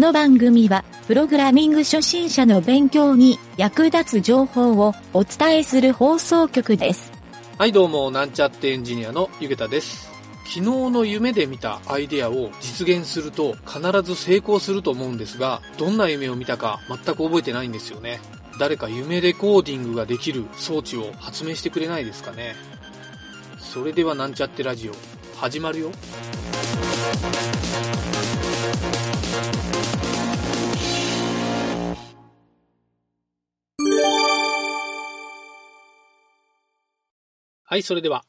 この番組は、プログラミング初心者の勉強に役立つ情報をお伝えする放送局です。はいどうも、なんちゃってエンジニアのゆげたです。昨日の夢で見たアイデアを実現すると必ず成功すると思うんですが、どんな夢を見たか全く覚えてないんですよね。誰か夢レコーディングができる装置を発明してくれないですかね。それではなんちゃってラジオ、始まるよ。はい、それでは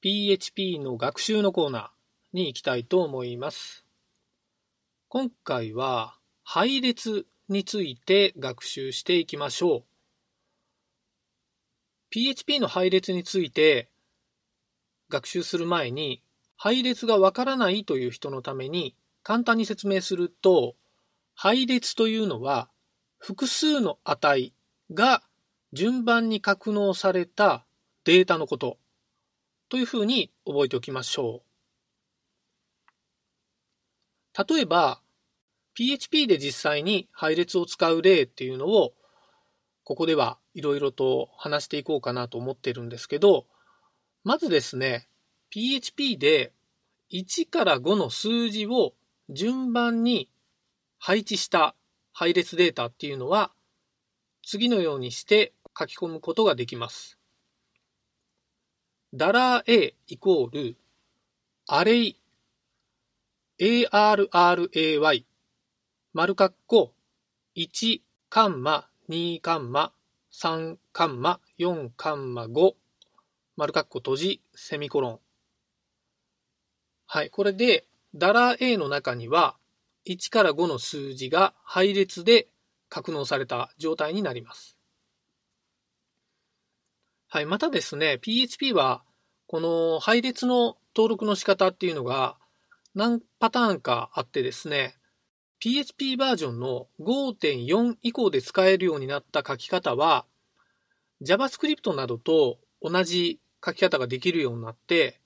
PHP の学習のコーナーに行きたいと思います。今回は配列について学習していきましょう。PHP の配列について学習する前に配列がわからないという人のために簡単に説明すると配列というのは複数の値が順番に格納されたデータのことというふうに覚えておきましょう。例えば、PHP で実際に配列を使う例っていうのを、ここではいろいろと話していこうかなと思ってるんですけど、まずですね、PHP で1から5の数字を順番に配置した配列データっていうのは、次のようにして書き込むことができます。ダラー A イコール、アレイ、ARRAY、丸括弧、1、カンマ、2カンマ、3カンマ、4カンマ5、丸括弧閉じ、セミコロン。はい、これで、ダラー A の中には、1から5の数字が配列で格納された状態になります。はい。またですね、PHP は、この配列の登録の仕方っていうのが何パターンかあってですね、PHP バージョンの5.4以降で使えるようになった書き方は、JavaScript などと同じ書き方ができるようになって、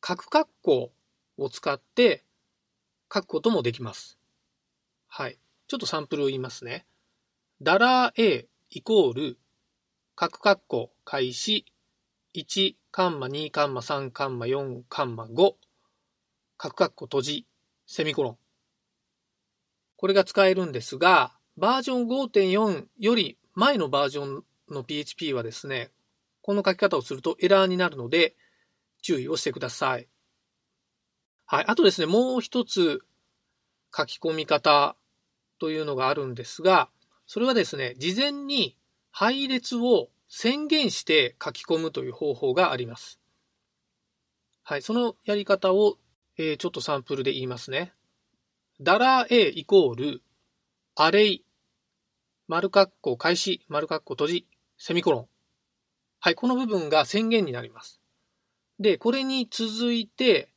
角括弧を使って書くこともできます。はい。ちょっとサンプルを言いますね。A イコール角括弧開始1カンマ2カンマ3カンマ4カンマ5角括弧閉じ。セミコロン。これが使えるんですがバージョン5.4より前のバージョンの PHP はですねこの書き方をするとエラーになるので注意をしてください。はい。あとですねもう一つ書き込み方というのがあるんですがそれはですね事前に配列を宣言して書き込むという方法があります。はい、そのやり方を、えーちょっとサンプルで言いますね。ダラー A イコール、アレイ、丸括弧開始、丸括弧閉じ、セミコロン。はい、この部分が宣言になります。で、これに続いて、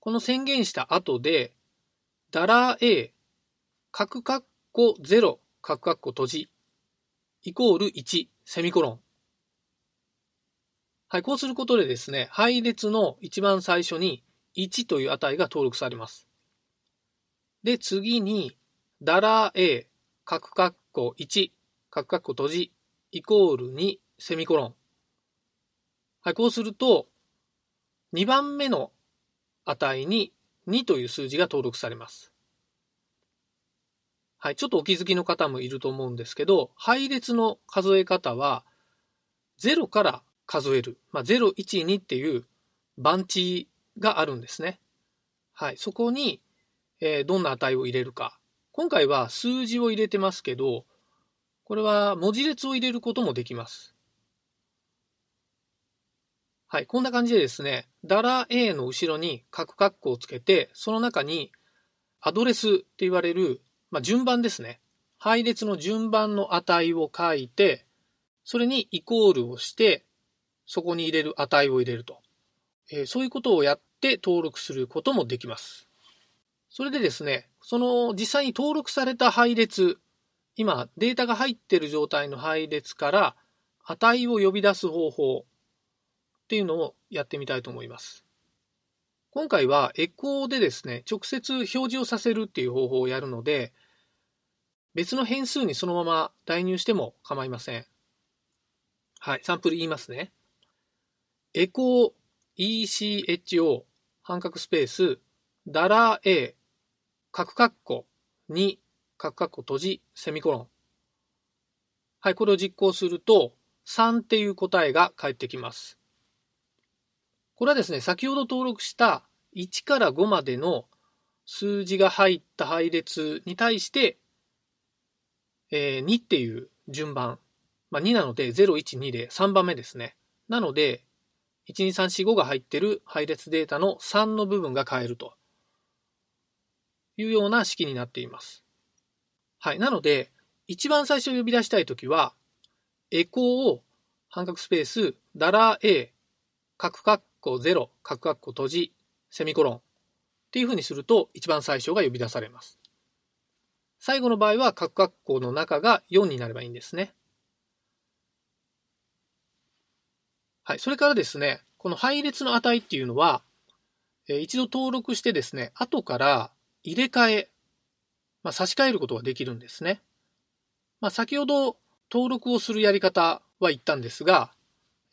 この宣言した後で、ダラー A、角括弧0、角括弧閉じ、イコール1、セミコロン。はい、こうすることでですね、配列の一番最初に1という値が登録されます。で、次に、ダラー A、角括弧1、角括弧閉じ、イコール2、セミコロン。はい、こうすると、2番目の値に2という数字が登録されます。はい、ちょっとお気づきの方もいると思うんですけど、配列の数え方は、0から数える、まあ、0、1、2っていう番地があるんですね。はい、そこに、えーどんな値を入れるか。今回は数字を入れてますけど、これは文字列を入れることもできます。はい、こんな感じでですね、ダラ A の後ろに角括弧をつけて、その中にアドレスって言われるまあ、順番ですね。配列の順番の値を書いて、それにイコールをして、そこに入れる値を入れると。えーそういうことをやって登録することもできます。それでですね、その実際に登録された配列、今データが入っている状態の配列から値を呼び出す方法っていうのをやってみたいと思います。今回はエコーでですね、直接表示をさせるっていう方法をやるので、別の変数にそのまま代入しても構いません。はい、サンプル言いますね。エコー ECHO 半角スペースダラー A 角括弧2角括弧閉じセミコロン。はい、これを実行すると3っていう答えが返ってきます。これはですね、先ほど登録した1から5までの数字が入った配列に対して、えー、2っていう順番。まあ、2なので0、1、2で3番目ですね。なので、1、2、3、4、5が入ってる配列データの3の部分が変えるというような式になっています。はい。なので、一番最初呼び出したいときは、エコーを半角スペース、ダラー A、角括弧0、角括弧閉じ、セミコロンっていうふうにすると一番最初が呼び出されます。最後の場合は角括弧の中が4になればいいんですね。はい。それからですね、この配列の値っていうのは、え一度登録してですね、後から入れ替え、まあ、差し替えることができるんですね。まあ、先ほど登録をするやり方は言ったんですが、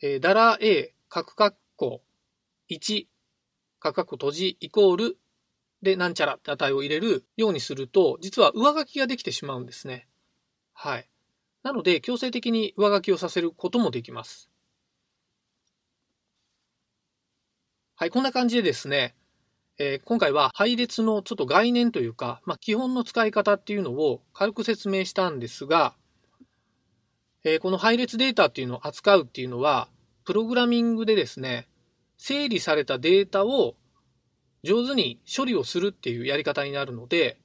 えー、ダラ A、角括弧1、角括弧閉じイコールでなんちゃらって値を入れるようにすると、実は上書きができてしまうんですね。はい。なので、強制的に上書きをさせることもできます。はい、こんな感じでですね、えー、今回は配列のちょっと概念というか、まあ、基本の使い方っていうのを軽く説明したんですが、えー、この配列データっていうのを扱うっていうのは、プログラミングでですね、整理されたデータを上手に処理をするっていうやり方になるので、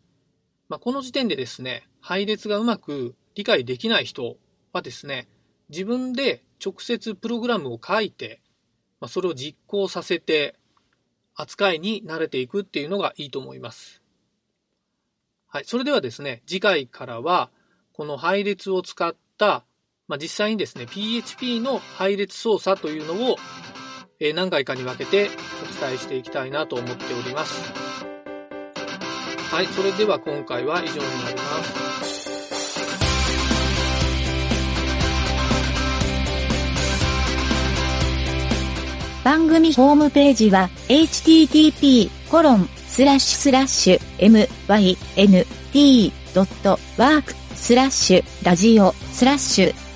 まあ、この時点でですね、配列がうまく理解できない人はですね、自分で直接プログラムを書いて、まあ、それを実行させて、扱いに慣れていくっていうのがいいと思います。はい。それではですね、次回からは、この配列を使った、まあ、実際にですね、PHP の配列操作というのを、え何回かに分けてお伝えしていきたいなと思っております。はい。それでは今回は以上になります。番組ホームページは http コロンスラッシュスラッシュ mynt.work スラッシュラジオスラッシュ